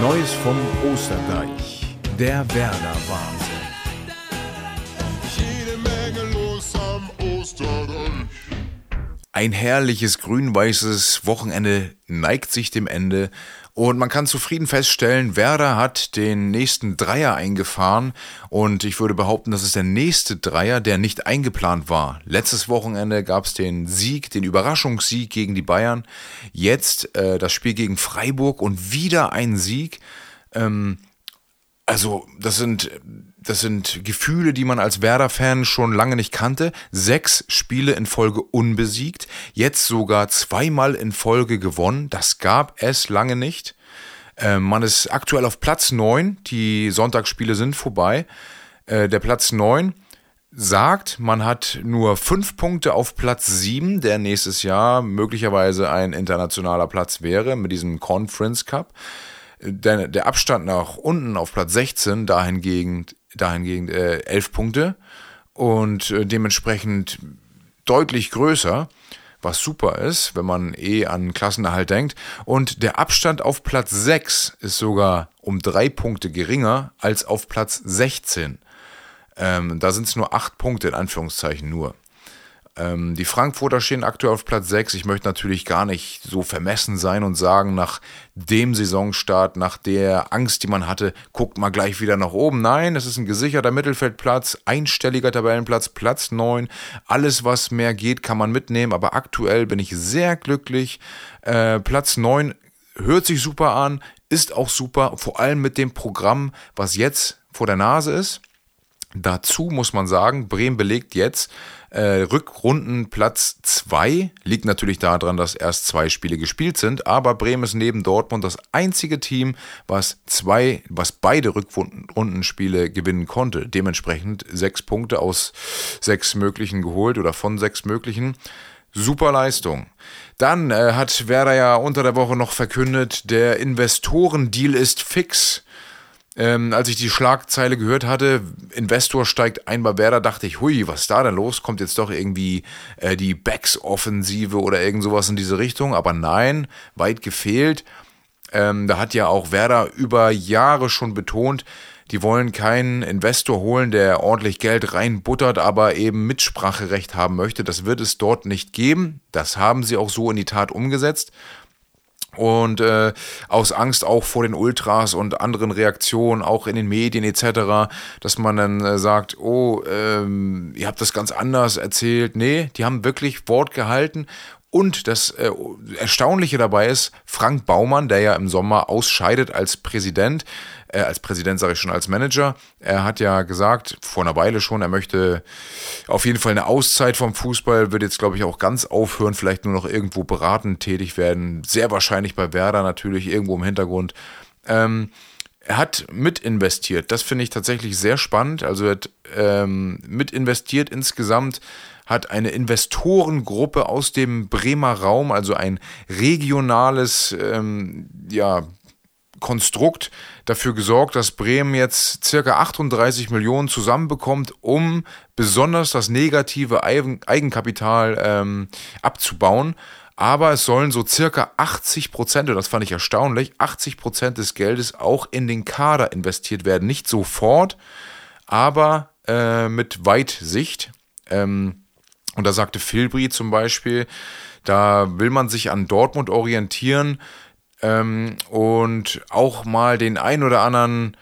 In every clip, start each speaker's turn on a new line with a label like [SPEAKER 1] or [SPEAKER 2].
[SPEAKER 1] Neues vom Osterdeich. Der Werder-Wahnsinn.
[SPEAKER 2] Jede Menge los am Osterdeich.
[SPEAKER 1] Ein herrliches grün-weißes Wochenende neigt sich dem Ende und man kann zufrieden feststellen, Werder hat den nächsten Dreier eingefahren und ich würde behaupten, das ist der nächste Dreier, der nicht eingeplant war. Letztes Wochenende gab es den Sieg, den Überraschungssieg gegen die Bayern. Jetzt äh, das Spiel gegen Freiburg und wieder ein Sieg. Ähm, also das sind, das sind Gefühle, die man als Werder-Fan schon lange nicht kannte. Sechs Spiele in Folge unbesiegt, jetzt sogar zweimal in Folge gewonnen. Das gab es lange nicht. Äh, man ist aktuell auf Platz 9, die Sonntagsspiele sind vorbei. Äh, der Platz 9 sagt, man hat nur fünf Punkte auf Platz 7, der nächstes Jahr möglicherweise ein internationaler Platz wäre mit diesem Conference Cup der, der Abstand nach unten auf Platz 16 dahingegen, dahingegen äh, 11 Punkte und äh, dementsprechend deutlich größer, was super ist, wenn man eh an Klassenerhalt denkt. Und der Abstand auf Platz 6 ist sogar um drei Punkte geringer als auf Platz 16. Ähm, da sind es nur acht Punkte in Anführungszeichen nur. Ähm, die Frankfurter stehen aktuell auf Platz 6. Ich möchte natürlich gar nicht so vermessen sein und sagen, nach dem Saisonstart, nach der Angst, die man hatte, guckt mal gleich wieder nach oben. Nein, es ist ein gesicherter Mittelfeldplatz, einstelliger Tabellenplatz, Platz 9. Alles, was mehr geht, kann man mitnehmen. Aber aktuell bin ich sehr glücklich. Äh, Platz 9 hört sich super an, ist auch super, vor allem mit dem Programm, was jetzt vor der Nase ist. Dazu muss man sagen, Bremen belegt jetzt äh, Rückrundenplatz 2. Liegt natürlich daran, dass erst zwei Spiele gespielt sind, aber Bremen ist neben Dortmund das einzige Team, was zwei, was beide Rückrundenspiele gewinnen konnte. Dementsprechend sechs Punkte aus sechs möglichen geholt oder von sechs möglichen. Super Leistung. Dann äh, hat Werder ja unter der Woche noch verkündet, der Investorendeal ist fix. Ähm, als ich die Schlagzeile gehört hatte, Investor steigt ein bei Werder, dachte ich, hui, was ist da denn los? Kommt jetzt doch irgendwie äh, die Backs-Offensive oder irgend sowas in diese Richtung? Aber nein, weit gefehlt. Ähm, da hat ja auch Werder über Jahre schon betont, die wollen keinen Investor holen, der ordentlich Geld reinbuttert, aber eben Mitspracherecht haben möchte. Das wird es dort nicht geben. Das haben sie auch so in die Tat umgesetzt und äh, aus Angst auch vor den Ultras und anderen Reaktionen, auch in den Medien etc., dass man dann äh, sagt, oh, ähm, ihr habt das ganz anders erzählt. Nee, die haben wirklich Wort gehalten und das äh, Erstaunliche dabei ist, Frank Baumann, der ja im Sommer ausscheidet als Präsident, äh, als Präsident sage ich schon, als Manager, er hat ja gesagt, vor einer Weile schon, er möchte auf jeden Fall eine Auszeit vom Fußball, wird jetzt glaube ich auch ganz aufhören, vielleicht nur noch irgendwo beratend tätig werden, sehr wahrscheinlich bei Werder natürlich, irgendwo im Hintergrund. Ähm, er hat mit investiert. Das finde ich tatsächlich sehr spannend. Also er hat ähm, mit investiert insgesamt hat eine Investorengruppe aus dem Bremer Raum, also ein regionales ähm, ja, Konstrukt, dafür gesorgt, dass Bremen jetzt circa 38 Millionen zusammenbekommt, um besonders das negative Eigenkapital ähm, abzubauen. Aber es sollen so circa 80 Prozent, und das fand ich erstaunlich, 80 Prozent des Geldes auch in den Kader investiert werden. Nicht sofort, aber äh, mit Weitsicht. Ähm, und da sagte Filbri zum Beispiel, da will man sich an Dortmund orientieren ähm, und auch mal den ein oder anderen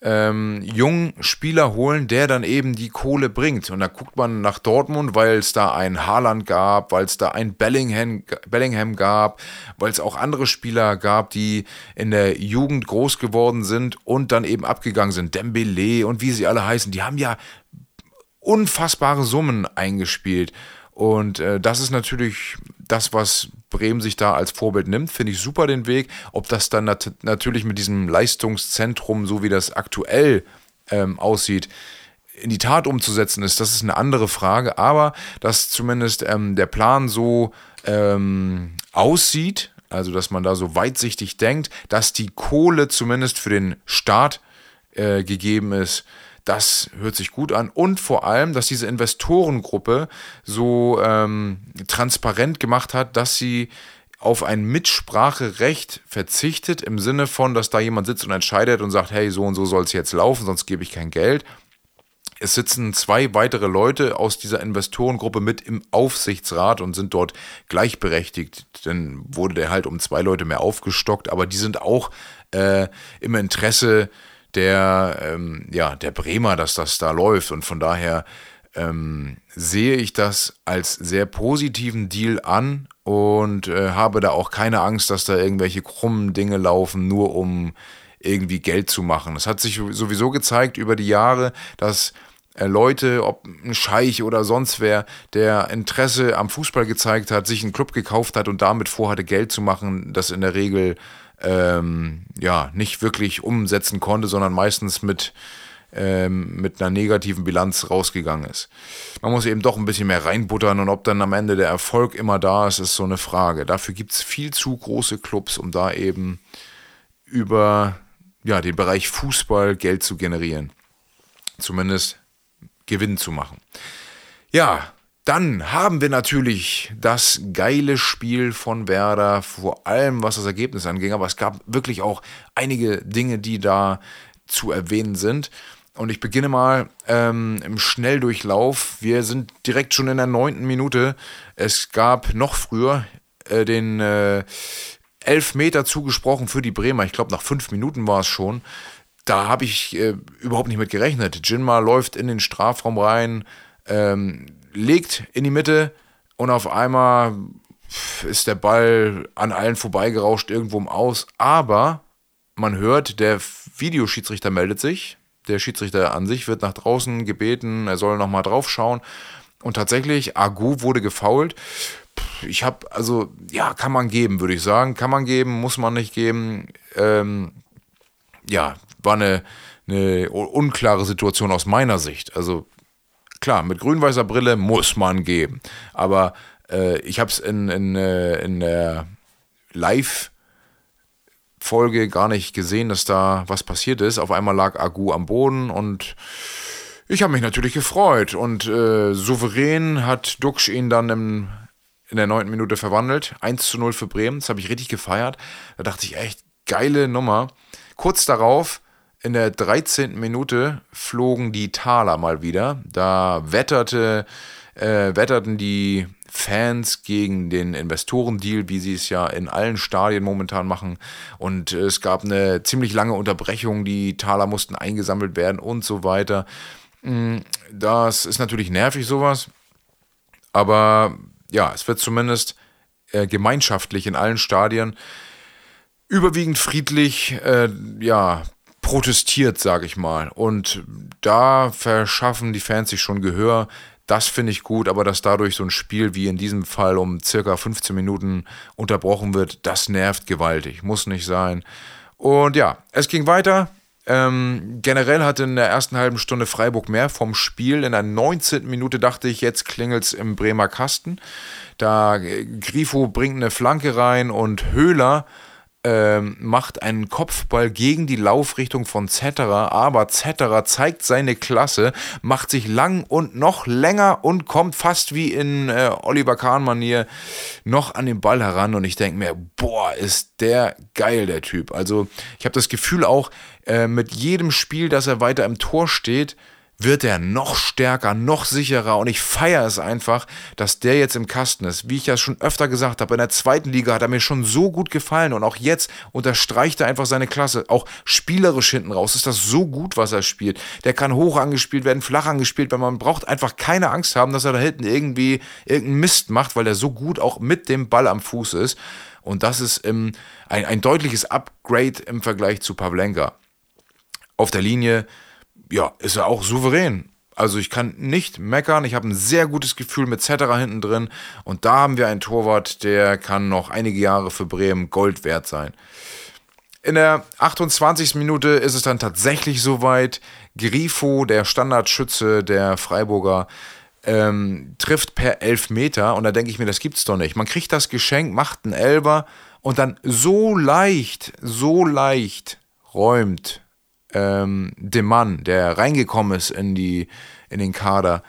[SPEAKER 1] ähm, jungen Spieler holen, der dann eben die Kohle bringt. Und da guckt man nach Dortmund, weil es da einen Haaland gab, weil es da einen Bellingham, Bellingham gab, weil es auch andere Spieler gab, die in der Jugend groß geworden sind und dann eben abgegangen sind. Dembele und wie sie alle heißen, die haben ja unfassbare Summen eingespielt. Und äh, das ist natürlich das, was Bremen sich da als Vorbild nimmt, finde ich super den Weg. Ob das dann nat natürlich mit diesem Leistungszentrum, so wie das aktuell ähm, aussieht, in die Tat umzusetzen ist, das ist eine andere Frage. Aber dass zumindest ähm, der Plan so ähm, aussieht, also dass man da so weitsichtig denkt, dass die Kohle zumindest für den Start äh, gegeben ist, das hört sich gut an. Und vor allem, dass diese Investorengruppe so ähm, transparent gemacht hat, dass sie auf ein Mitspracherecht verzichtet, im Sinne von, dass da jemand sitzt und entscheidet und sagt, hey, so und so soll es jetzt laufen, sonst gebe ich kein Geld. Es sitzen zwei weitere Leute aus dieser Investorengruppe mit im Aufsichtsrat und sind dort gleichberechtigt. Dann wurde der halt um zwei Leute mehr aufgestockt, aber die sind auch äh, im Interesse der, ähm, ja, der Bremer, dass das da läuft. Und von daher ähm, sehe ich das als sehr positiven Deal an und äh, habe da auch keine Angst, dass da irgendwelche krummen Dinge laufen, nur um irgendwie Geld zu machen. Es hat sich sowieso gezeigt über die Jahre, dass äh, Leute, ob ein Scheich oder sonst wer, der Interesse am Fußball gezeigt hat, sich einen Club gekauft hat und damit vorhatte, Geld zu machen, das in der Regel ähm, ja nicht wirklich umsetzen konnte, sondern meistens mit ähm, mit einer negativen Bilanz rausgegangen ist. Man muss eben doch ein bisschen mehr reinbuttern und ob dann am Ende der Erfolg immer da ist, ist so eine Frage. Dafür gibt es viel zu große Clubs, um da eben über ja, den Bereich Fußball Geld zu generieren. Zumindest Gewinn zu machen. Ja, dann haben wir natürlich das geile Spiel von Werder, vor allem was das Ergebnis anging, aber es gab wirklich auch einige Dinge, die da zu erwähnen sind. Und ich beginne mal ähm, im Schnelldurchlauf. Wir sind direkt schon in der neunten Minute. Es gab noch früher äh, den äh, Elfmeter zugesprochen für die Bremer. Ich glaube, nach fünf Minuten war es schon da habe ich äh, überhaupt nicht mit gerechnet. Jinma läuft in den Strafraum rein, ähm, legt in die Mitte und auf einmal ist der Ball an allen vorbeigerauscht irgendwo im Aus. Aber man hört, der Videoschiedsrichter meldet sich. Der Schiedsrichter an sich wird nach draußen gebeten, er soll nochmal drauf schauen. Und tatsächlich, Agu wurde gefault. Ich habe, also, ja, kann man geben, würde ich sagen. Kann man geben, muss man nicht geben. Ähm, ja, war eine, eine unklare Situation aus meiner Sicht. Also klar, mit grün-weißer Brille muss man geben. Aber äh, ich habe es in, in, äh, in der Live- Folge gar nicht gesehen, dass da was passiert ist. Auf einmal lag Agu am Boden und ich habe mich natürlich gefreut. Und äh, souverän hat Duxch ihn dann im, in der neunten Minute verwandelt. 1 zu 0 für Bremen. Das habe ich richtig gefeiert. Da dachte ich echt, geile Nummer. Kurz darauf in der 13. Minute flogen die Taler mal wieder. Da wetterte, äh, wetterten die Fans gegen den Investorendeal, wie sie es ja in allen Stadien momentan machen. Und es gab eine ziemlich lange Unterbrechung, die Taler mussten eingesammelt werden und so weiter. Mm, das ist natürlich nervig, sowas. Aber ja, es wird zumindest äh, gemeinschaftlich in allen Stadien überwiegend friedlich äh, ja, protestiert, sage ich mal. Und da verschaffen die Fans sich schon Gehör. Das finde ich gut, aber dass dadurch so ein Spiel wie in diesem Fall um circa 15 Minuten unterbrochen wird, das nervt gewaltig. Muss nicht sein. Und ja, es ging weiter. Ähm, generell hatte in der ersten halben Stunde Freiburg mehr vom Spiel. In der 19. Minute dachte ich, jetzt klingelt es im Bremer Kasten. Da Grifo bringt eine Flanke rein und Höhler ähm, macht einen Kopfball gegen die Laufrichtung von Zetterer, aber Zetterer zeigt seine Klasse, macht sich lang und noch länger und kommt fast wie in äh, Oliver Kahn-Manier noch an den Ball heran und ich denke mir, boah, ist der geil, der Typ. Also ich habe das Gefühl auch, äh, mit jedem Spiel, dass er weiter im Tor steht, wird er noch stärker, noch sicherer und ich feiere es einfach, dass der jetzt im Kasten ist. Wie ich ja schon öfter gesagt habe, in der zweiten Liga hat er mir schon so gut gefallen und auch jetzt unterstreicht er einfach seine Klasse. Auch spielerisch hinten raus ist das so gut, was er spielt. Der kann hoch angespielt werden, flach angespielt werden. Man braucht einfach keine Angst haben, dass er da hinten irgendwie irgendeinen Mist macht, weil er so gut auch mit dem Ball am Fuß ist. Und das ist ähm, ein, ein deutliches Upgrade im Vergleich zu Pavlenka. Auf der Linie ja, ist er auch souverän. Also ich kann nicht meckern. Ich habe ein sehr gutes Gefühl mit Zetterer hinten drin. Und da haben wir einen Torwart, der kann noch einige Jahre für Bremen Gold wert sein. In der 28. Minute ist es dann tatsächlich soweit. Grifo, der Standardschütze der Freiburger, ähm, trifft per Elfmeter. Und da denke ich mir, das gibt's doch nicht. Man kriegt das Geschenk, macht einen Elber und dann so leicht, so leicht räumt ähm, dem Mann, der reingekommen ist in, die, in den Kader,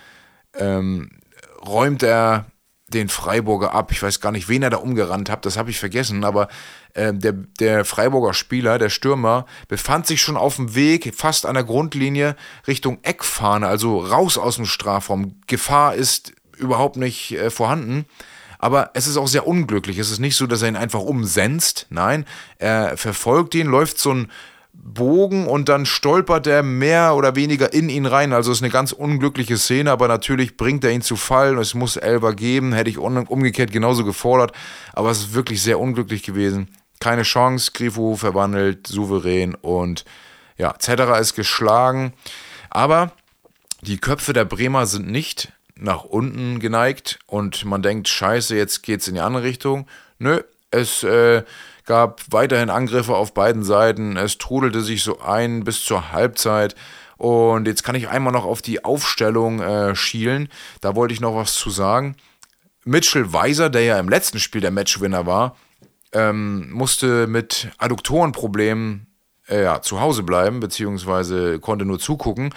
[SPEAKER 1] ähm, räumt er den Freiburger ab. Ich weiß gar nicht, wen er da umgerannt hat, das habe ich vergessen, aber äh, der, der Freiburger Spieler, der Stürmer, befand sich schon auf dem Weg, fast an der Grundlinie Richtung Eckfahne, also raus aus dem Strafraum. Gefahr ist überhaupt nicht äh, vorhanden. Aber es ist auch sehr unglücklich. Es ist nicht so, dass er ihn einfach umsenzt. Nein, er verfolgt ihn, läuft so ein Bogen und dann stolpert er mehr oder weniger in ihn rein. Also ist eine ganz unglückliche Szene, aber natürlich bringt er ihn zu Fall. Es muss Elber geben, hätte ich umgekehrt genauso gefordert. Aber es ist wirklich sehr unglücklich gewesen. Keine Chance, Grifo verwandelt, souverän und ja, Zetterer ist geschlagen. Aber die Köpfe der Bremer sind nicht nach unten geneigt und man denkt, scheiße, jetzt geht's in die andere Richtung. Nö, es äh, gab weiterhin Angriffe auf beiden Seiten. Es trudelte sich so ein bis zur Halbzeit. Und jetzt kann ich einmal noch auf die Aufstellung äh, schielen. Da wollte ich noch was zu sagen. Mitchell Weiser, der ja im letzten Spiel der Matchwinner war, ähm, musste mit Adduktorenproblemen äh, ja, zu Hause bleiben, beziehungsweise konnte nur zugucken.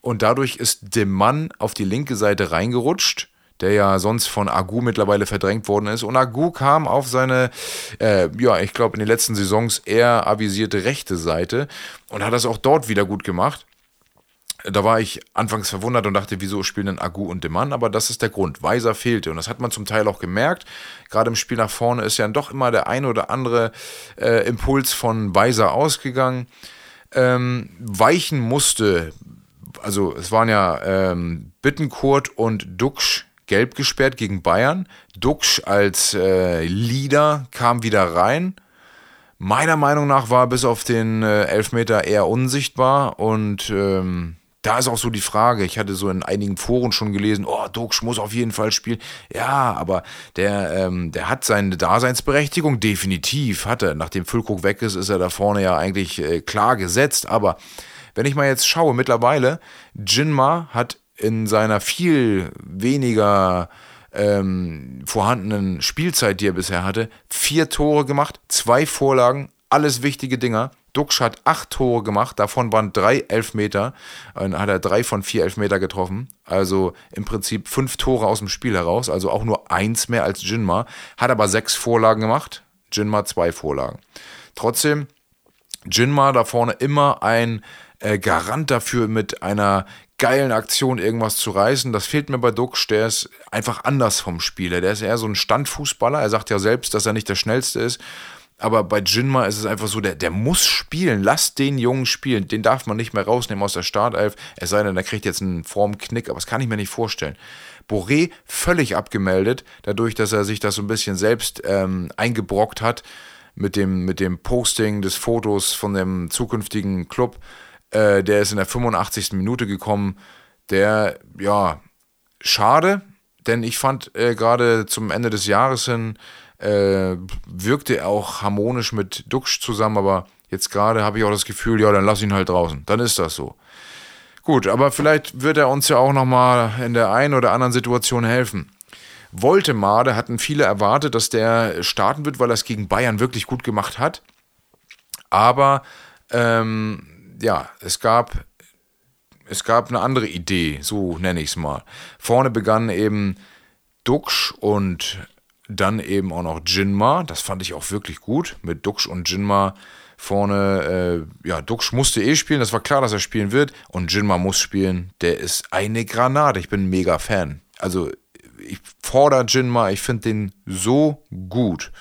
[SPEAKER 1] Und dadurch ist dem Mann auf die linke Seite reingerutscht der ja sonst von Agu mittlerweile verdrängt worden ist. Und Agu kam auf seine, äh, ja, ich glaube in den letzten Saisons eher avisierte rechte Seite und hat das auch dort wieder gut gemacht. Da war ich anfangs verwundert und dachte, wieso spielen denn Agu und Demann? Aber das ist der Grund. Weiser fehlte. Und das hat man zum Teil auch gemerkt. Gerade im Spiel nach vorne ist ja doch immer der ein oder andere äh, Impuls von Weiser ausgegangen. Ähm, weichen musste, also es waren ja ähm, Bittenkurt und Duxch gelb gesperrt gegen Bayern. Duxch als äh, Leader kam wieder rein. Meiner Meinung nach war bis auf den äh, Elfmeter eher unsichtbar und ähm, da ist auch so die Frage, ich hatte so in einigen Foren schon gelesen, oh, Duxch muss auf jeden Fall spielen. Ja, aber der, ähm, der hat seine Daseinsberechtigung, definitiv hat er. Nachdem Füllkrug weg ist, ist er da vorne ja eigentlich äh, klar gesetzt. Aber wenn ich mal jetzt schaue, mittlerweile, Jinma hat in seiner viel weniger ähm, vorhandenen Spielzeit, die er bisher hatte, vier Tore gemacht, zwei Vorlagen, alles wichtige Dinger. Duxch hat acht Tore gemacht, davon waren drei Elfmeter. Dann hat er drei von vier Elfmeter getroffen. Also im Prinzip fünf Tore aus dem Spiel heraus, also auch nur eins mehr als Jinma. Hat aber sechs Vorlagen gemacht. Jinma zwei Vorlagen. Trotzdem, Jinma da vorne immer ein äh, Garant dafür, mit einer geilen Aktion irgendwas zu reißen. Das fehlt mir bei Duxch. Der ist einfach anders vom Spieler. Der ist eher so ein Standfußballer. Er sagt ja selbst, dass er nicht der schnellste ist. Aber bei Jinma ist es einfach so, der, der muss spielen. Lass den Jungen spielen. Den darf man nicht mehr rausnehmen aus der Startelf. Es sei denn, der kriegt jetzt einen Formknick, aber das kann ich mir nicht vorstellen. Boré völlig abgemeldet, dadurch, dass er sich das so ein bisschen selbst ähm, eingebrockt hat mit dem, mit dem Posting des Fotos von dem zukünftigen Club. Äh, der ist in der 85. Minute gekommen. Der, ja, schade, denn ich fand äh, gerade zum Ende des Jahres hin, äh, wirkte er auch harmonisch mit Duxch zusammen, aber jetzt gerade habe ich auch das Gefühl, ja, dann lass ihn halt draußen. Dann ist das so. Gut, aber vielleicht wird er uns ja auch nochmal in der einen oder anderen Situation helfen. Woltemade hatten viele erwartet, dass der starten wird, weil er es gegen Bayern wirklich gut gemacht hat. Aber ähm, ja, es gab, es gab eine andere Idee, so nenne ich es mal. Vorne begann eben Duxch und dann eben auch noch Jinma. Das fand ich auch wirklich gut mit Duxch und Jinma vorne. Äh, ja, Duxch musste eh spielen, das war klar, dass er spielen wird. Und Jinma muss spielen. Der ist eine Granate. Ich bin mega Fan. Also, ich fordere Jinma, ich finde den so gut.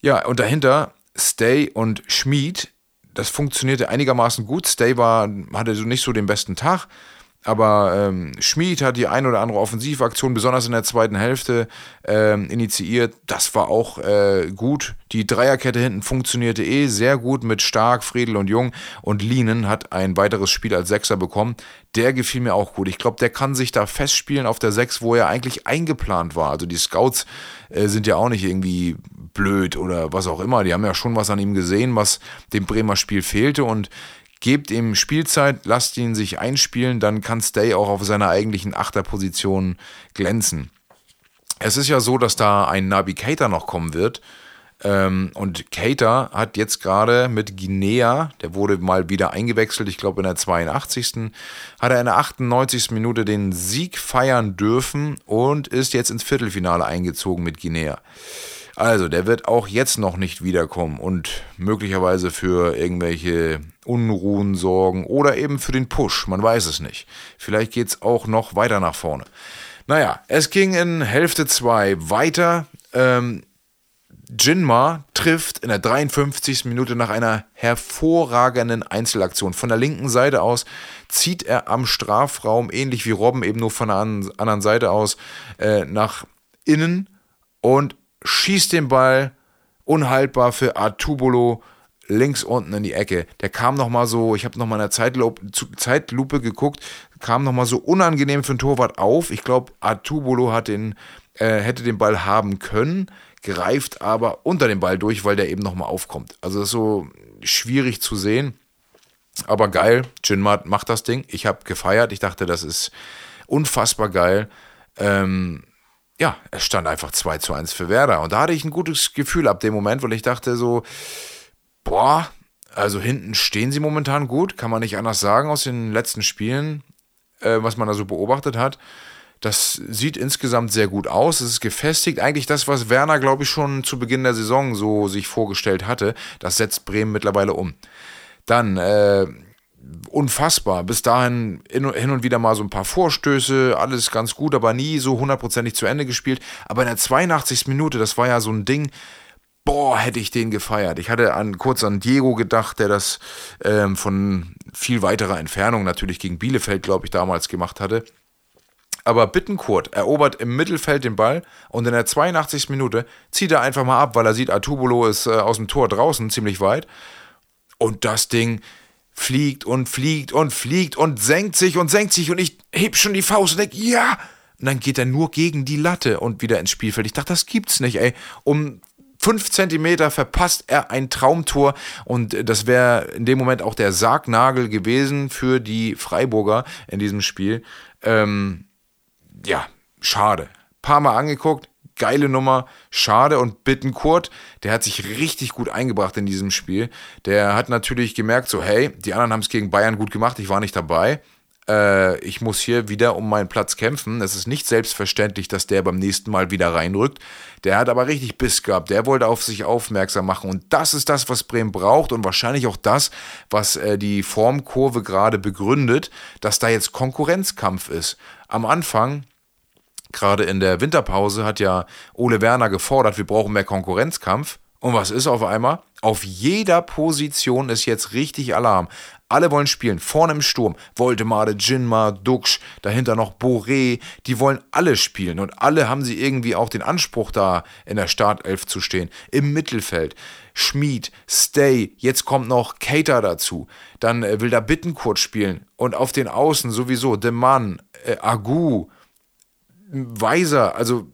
[SPEAKER 1] Ja, und dahinter Stay und Schmied das funktionierte einigermaßen gut. Stay war, hatte so nicht so den besten Tag. Aber ähm, Schmid hat die ein oder andere Offensivaktion, besonders in der zweiten Hälfte, ähm, initiiert. Das war auch äh, gut. Die Dreierkette hinten funktionierte eh sehr gut mit Stark, Friedel und Jung. Und Lienen hat ein weiteres Spiel als Sechser bekommen. Der gefiel mir auch gut. Ich glaube, der kann sich da festspielen auf der Sechs, wo er eigentlich eingeplant war. Also die Scouts äh, sind ja auch nicht irgendwie blöd oder was auch immer. Die haben ja schon was an ihm gesehen, was dem Bremer Spiel fehlte und gebt ihm Spielzeit, lasst ihn sich einspielen, dann kann Stay auch auf seiner eigentlichen Achterposition glänzen. Es ist ja so, dass da ein Navigator noch kommen wird. Ähm, und Cater hat jetzt gerade mit Guinea, der wurde mal wieder eingewechselt, ich glaube in der 82. hat er in der 98. Minute den Sieg feiern dürfen und ist jetzt ins Viertelfinale eingezogen mit Guinea. Also, der wird auch jetzt noch nicht wiederkommen und möglicherweise für irgendwelche Unruhen sorgen oder eben für den Push. Man weiß es nicht. Vielleicht geht es auch noch weiter nach vorne. Naja, es ging in Hälfte 2 weiter. Ähm, Jinma trifft in der 53. Minute nach einer hervorragenden Einzelaktion. Von der linken Seite aus zieht er am Strafraum, ähnlich wie Robben, eben nur von der anderen Seite aus, äh, nach innen und schießt den Ball unhaltbar für Artubolo links unten in die Ecke. Der kam nochmal so, ich habe nochmal in der Zeitlupe, Zeitlupe geguckt, kam nochmal so unangenehm für den Torwart auf. Ich glaube, Artubolo hat den, äh, hätte den Ball haben können, greift aber unter den Ball durch, weil der eben nochmal aufkommt. Also das ist so schwierig zu sehen. Aber geil, Jinmat macht das Ding. Ich habe gefeiert. Ich dachte, das ist unfassbar geil. Ähm, ja, es stand einfach 2 zu 1 für Werder. Und da hatte ich ein gutes Gefühl ab dem Moment, weil ich dachte so, boah, also hinten stehen sie momentan gut, kann man nicht anders sagen aus den letzten Spielen, äh, was man da so beobachtet hat. Das sieht insgesamt sehr gut aus. Es ist gefestigt. Eigentlich das, was Werner, glaube ich, schon zu Beginn der Saison so sich vorgestellt hatte. Das setzt Bremen mittlerweile um. Dann, äh, unfassbar. Bis dahin hin und wieder mal so ein paar Vorstöße, alles ganz gut, aber nie so hundertprozentig zu Ende gespielt. Aber in der 82. Minute, das war ja so ein Ding, boah, hätte ich den gefeiert. Ich hatte an, kurz an Diego gedacht, der das ähm, von viel weiterer Entfernung natürlich gegen Bielefeld, glaube ich, damals gemacht hatte. Aber Bittenkurt erobert im Mittelfeld den Ball und in der 82. Minute zieht er einfach mal ab, weil er sieht, Artubolo ist äh, aus dem Tor draußen, ziemlich weit. Und das Ding fliegt und fliegt und fliegt und senkt sich und senkt sich und ich heb schon die Faust und denke, ja! Und dann geht er nur gegen die Latte und wieder ins Spielfeld. Ich dachte, das gibt's nicht, ey. Um fünf Zentimeter verpasst er ein Traumtor und das wäre in dem Moment auch der Sargnagel gewesen für die Freiburger in diesem Spiel. Ähm, ja, schade. Paar Mal angeguckt, geile Nummer, schade. Und Bittenkurt, der hat sich richtig gut eingebracht in diesem Spiel. Der hat natürlich gemerkt, so, hey, die anderen haben es gegen Bayern gut gemacht, ich war nicht dabei. Äh, ich muss hier wieder um meinen Platz kämpfen. Es ist nicht selbstverständlich, dass der beim nächsten Mal wieder reinrückt. Der hat aber richtig Biss gehabt. Der wollte auf sich aufmerksam machen. Und das ist das, was Bremen braucht und wahrscheinlich auch das, was äh, die Formkurve gerade begründet, dass da jetzt Konkurrenzkampf ist. Am Anfang gerade in der Winterpause hat ja Ole Werner gefordert, wir brauchen mehr Konkurrenzkampf. Und was ist auf einmal? Auf jeder Position ist jetzt richtig Alarm. Alle wollen spielen. Vorne im Sturm. Voldemade, Jinma, Duxch, dahinter noch Boré. Die wollen alle spielen. Und alle haben sie irgendwie auch den Anspruch, da in der Startelf zu stehen. Im Mittelfeld. Schmied, Stay. Jetzt kommt noch Cater dazu. Dann äh, will da Bittenkurt spielen. Und auf den Außen sowieso. De Mann, äh, Agu, Weiser, also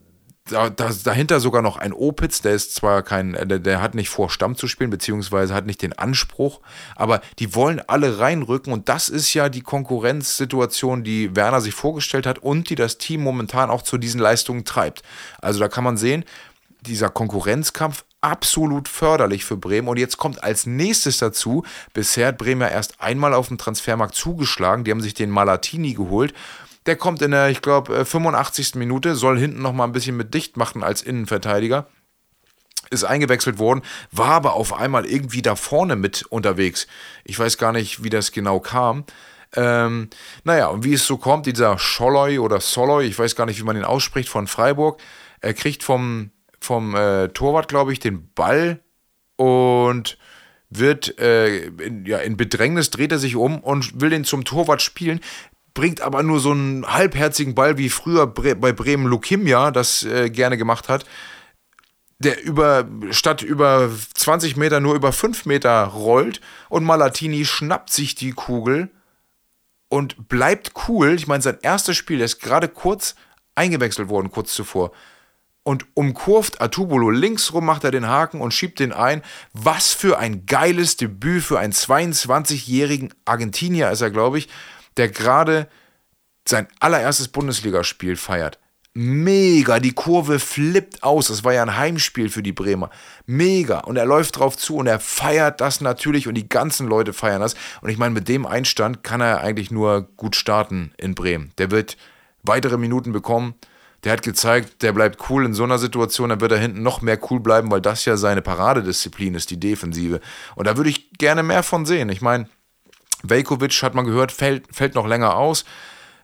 [SPEAKER 1] da, da, dahinter sogar noch ein Opitz, der ist zwar kein, äh, der, der, hat nicht vor, Stamm zu spielen, beziehungsweise hat nicht den Anspruch, aber die wollen alle reinrücken und das ist ja die Konkurrenzsituation, die Werner sich vorgestellt hat und die das Team momentan auch zu diesen Leistungen treibt. Also da kann man sehen, dieser Konkurrenzkampf absolut förderlich für Bremen. Und jetzt kommt als nächstes dazu, bisher hat Bremen ja erst einmal auf dem Transfermarkt zugeschlagen, die haben sich den Malatini geholt der kommt in der, ich glaube, 85. Äh, Minute, soll hinten nochmal ein bisschen mit dicht machen als Innenverteidiger. Ist eingewechselt worden, war aber auf einmal irgendwie da vorne mit unterwegs. Ich weiß gar nicht, wie das genau kam. Ähm, naja, und wie es so kommt, dieser Scholloy oder Soloy, ich weiß gar nicht, wie man ihn ausspricht, von Freiburg, er kriegt vom, vom äh, Torwart, glaube ich, den Ball und wird äh, in, ja, in Bedrängnis, dreht er sich um und will den zum Torwart spielen bringt aber nur so einen halbherzigen Ball, wie früher bei Bremen Lukimia das äh, gerne gemacht hat, der über, statt über 20 Meter nur über 5 Meter rollt und Malatini schnappt sich die Kugel und bleibt cool. Ich meine, sein erstes Spiel, der ist gerade kurz eingewechselt worden, kurz zuvor. Und umkurvt Atubolo links rum, macht er den Haken und schiebt den ein. Was für ein geiles Debüt für einen 22-jährigen Argentinier ist er, glaube ich der gerade sein allererstes Bundesligaspiel feiert. Mega, die Kurve flippt aus. Das war ja ein Heimspiel für die Bremer. Mega. Und er läuft drauf zu und er feiert das natürlich und die ganzen Leute feiern das. Und ich meine, mit dem Einstand kann er eigentlich nur gut starten in Bremen. Der wird weitere Minuten bekommen. Der hat gezeigt, der bleibt cool in so einer Situation, dann wird er hinten noch mehr cool bleiben, weil das ja seine Paradedisziplin ist, die Defensive. Und da würde ich gerne mehr von sehen. Ich meine, Velkovic hat man gehört, fällt, fällt noch länger aus.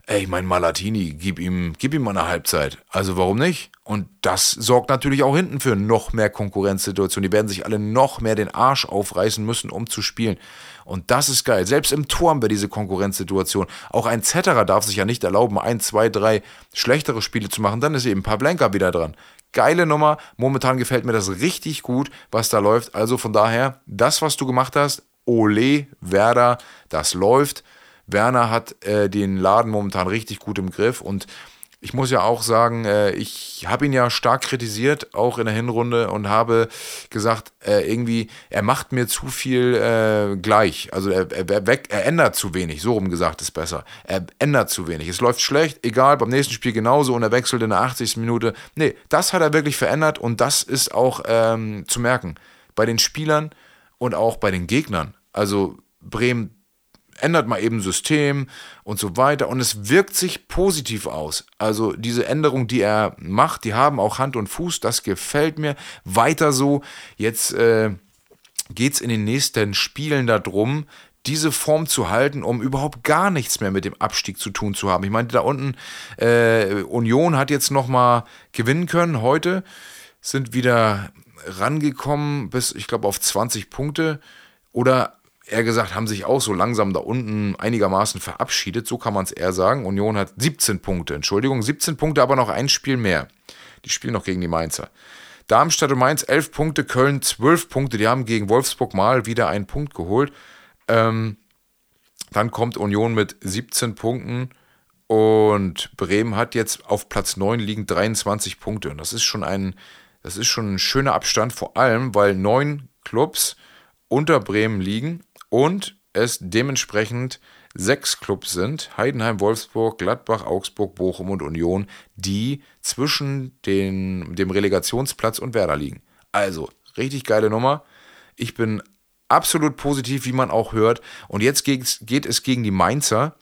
[SPEAKER 1] Ey, mein Malatini, gib ihm, gib ihm mal eine Halbzeit. Also warum nicht? Und das sorgt natürlich auch hinten für noch mehr Konkurrenzsituationen. Die werden sich alle noch mehr den Arsch aufreißen müssen, um zu spielen. Und das ist geil. Selbst im Tor haben wir diese Konkurrenzsituation. Auch ein Zetterer darf sich ja nicht erlauben, ein, zwei, drei schlechtere Spiele zu machen. Dann ist eben Pavlenka wieder dran. Geile Nummer. Momentan gefällt mir das richtig gut, was da läuft. Also von daher, das, was du gemacht hast, Ole, Werder, das läuft. Werner hat äh, den Laden momentan richtig gut im Griff und ich muss ja auch sagen, äh, ich habe ihn ja stark kritisiert, auch in der Hinrunde, und habe gesagt, äh, irgendwie, er macht mir zu viel äh, gleich. Also er, er, weg, er ändert zu wenig, so rum gesagt ist besser. Er ändert zu wenig. Es läuft schlecht, egal, beim nächsten Spiel genauso und er wechselt in der 80. Minute. Nee, das hat er wirklich verändert und das ist auch ähm, zu merken. Bei den Spielern und auch bei den Gegnern. Also Bremen ändert mal eben System und so weiter und es wirkt sich positiv aus. Also diese Änderungen, die er macht, die haben auch Hand und Fuß, das gefällt mir. Weiter so, jetzt äh, geht es in den nächsten Spielen darum, diese Form zu halten, um überhaupt gar nichts mehr mit dem Abstieg zu tun zu haben. Ich meine, da unten äh, Union hat jetzt nochmal gewinnen können heute, sind wieder rangekommen bis, ich glaube, auf 20 Punkte oder eher gesagt, haben sich auch so langsam da unten einigermaßen verabschiedet. So kann man es eher sagen. Union hat 17 Punkte, Entschuldigung, 17 Punkte, aber noch ein Spiel mehr. Die spielen noch gegen die Mainzer. Darmstadt und Mainz 11 Punkte, Köln 12 Punkte. Die haben gegen Wolfsburg mal wieder einen Punkt geholt. Ähm, dann kommt Union mit 17 Punkten und Bremen hat jetzt auf Platz 9 liegen 23 Punkte. Und das ist schon ein, das ist schon ein schöner Abstand, vor allem, weil neun Clubs unter Bremen liegen und es dementsprechend sechs Clubs sind, Heidenheim, Wolfsburg, Gladbach, Augsburg, Bochum und Union, die zwischen den, dem Relegationsplatz und Werder liegen. Also, richtig geile Nummer. Ich bin absolut positiv, wie man auch hört. Und jetzt geht, es gegen die Mainzer.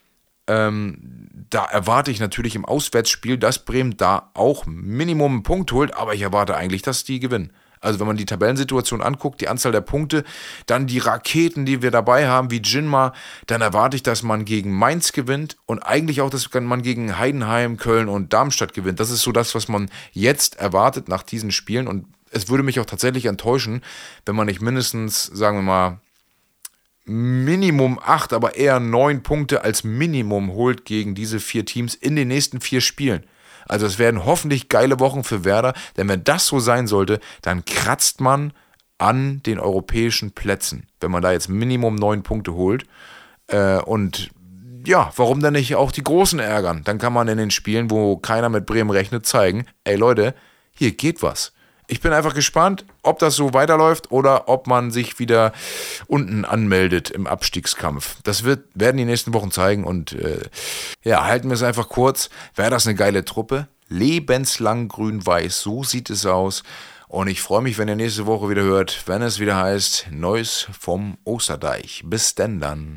[SPEAKER 1] Ähm, da erwarte ich natürlich im Auswärtsspiel, dass Bremen da auch Minimum einen Punkt holt, aber ich erwarte eigentlich, dass die gewinnen. Also wenn man die Tabellensituation anguckt, die Anzahl der Punkte, dann die Raketen, die wir dabei haben, wie Jinma, dann erwarte ich, dass man gegen Mainz gewinnt und eigentlich auch, dass man gegen Heidenheim, Köln und Darmstadt gewinnt. Das ist so das, was man jetzt erwartet nach diesen Spielen und es würde mich auch tatsächlich enttäuschen, wenn man nicht mindestens, sagen wir mal, Minimum acht, aber eher neun Punkte als Minimum holt gegen diese vier Teams in den nächsten vier Spielen. Also es werden hoffentlich geile Wochen für Werder, denn wenn das so sein sollte, dann kratzt man an den europäischen Plätzen, wenn man da jetzt Minimum neun Punkte holt. Äh, und ja, warum dann nicht auch die Großen ärgern? Dann kann man in den Spielen, wo keiner mit Bremen rechnet, zeigen, ey Leute, hier geht was ich bin einfach gespannt, ob das so weiterläuft oder ob man sich wieder unten anmeldet im Abstiegskampf. Das wird, werden die nächsten Wochen zeigen und äh, ja, halten wir es einfach kurz. Wäre das eine geile Truppe? Lebenslang grün-weiß, so sieht es aus. Und ich freue mich, wenn ihr nächste Woche wieder hört, wenn es wieder heißt Neues vom Osterdeich. Bis denn dann.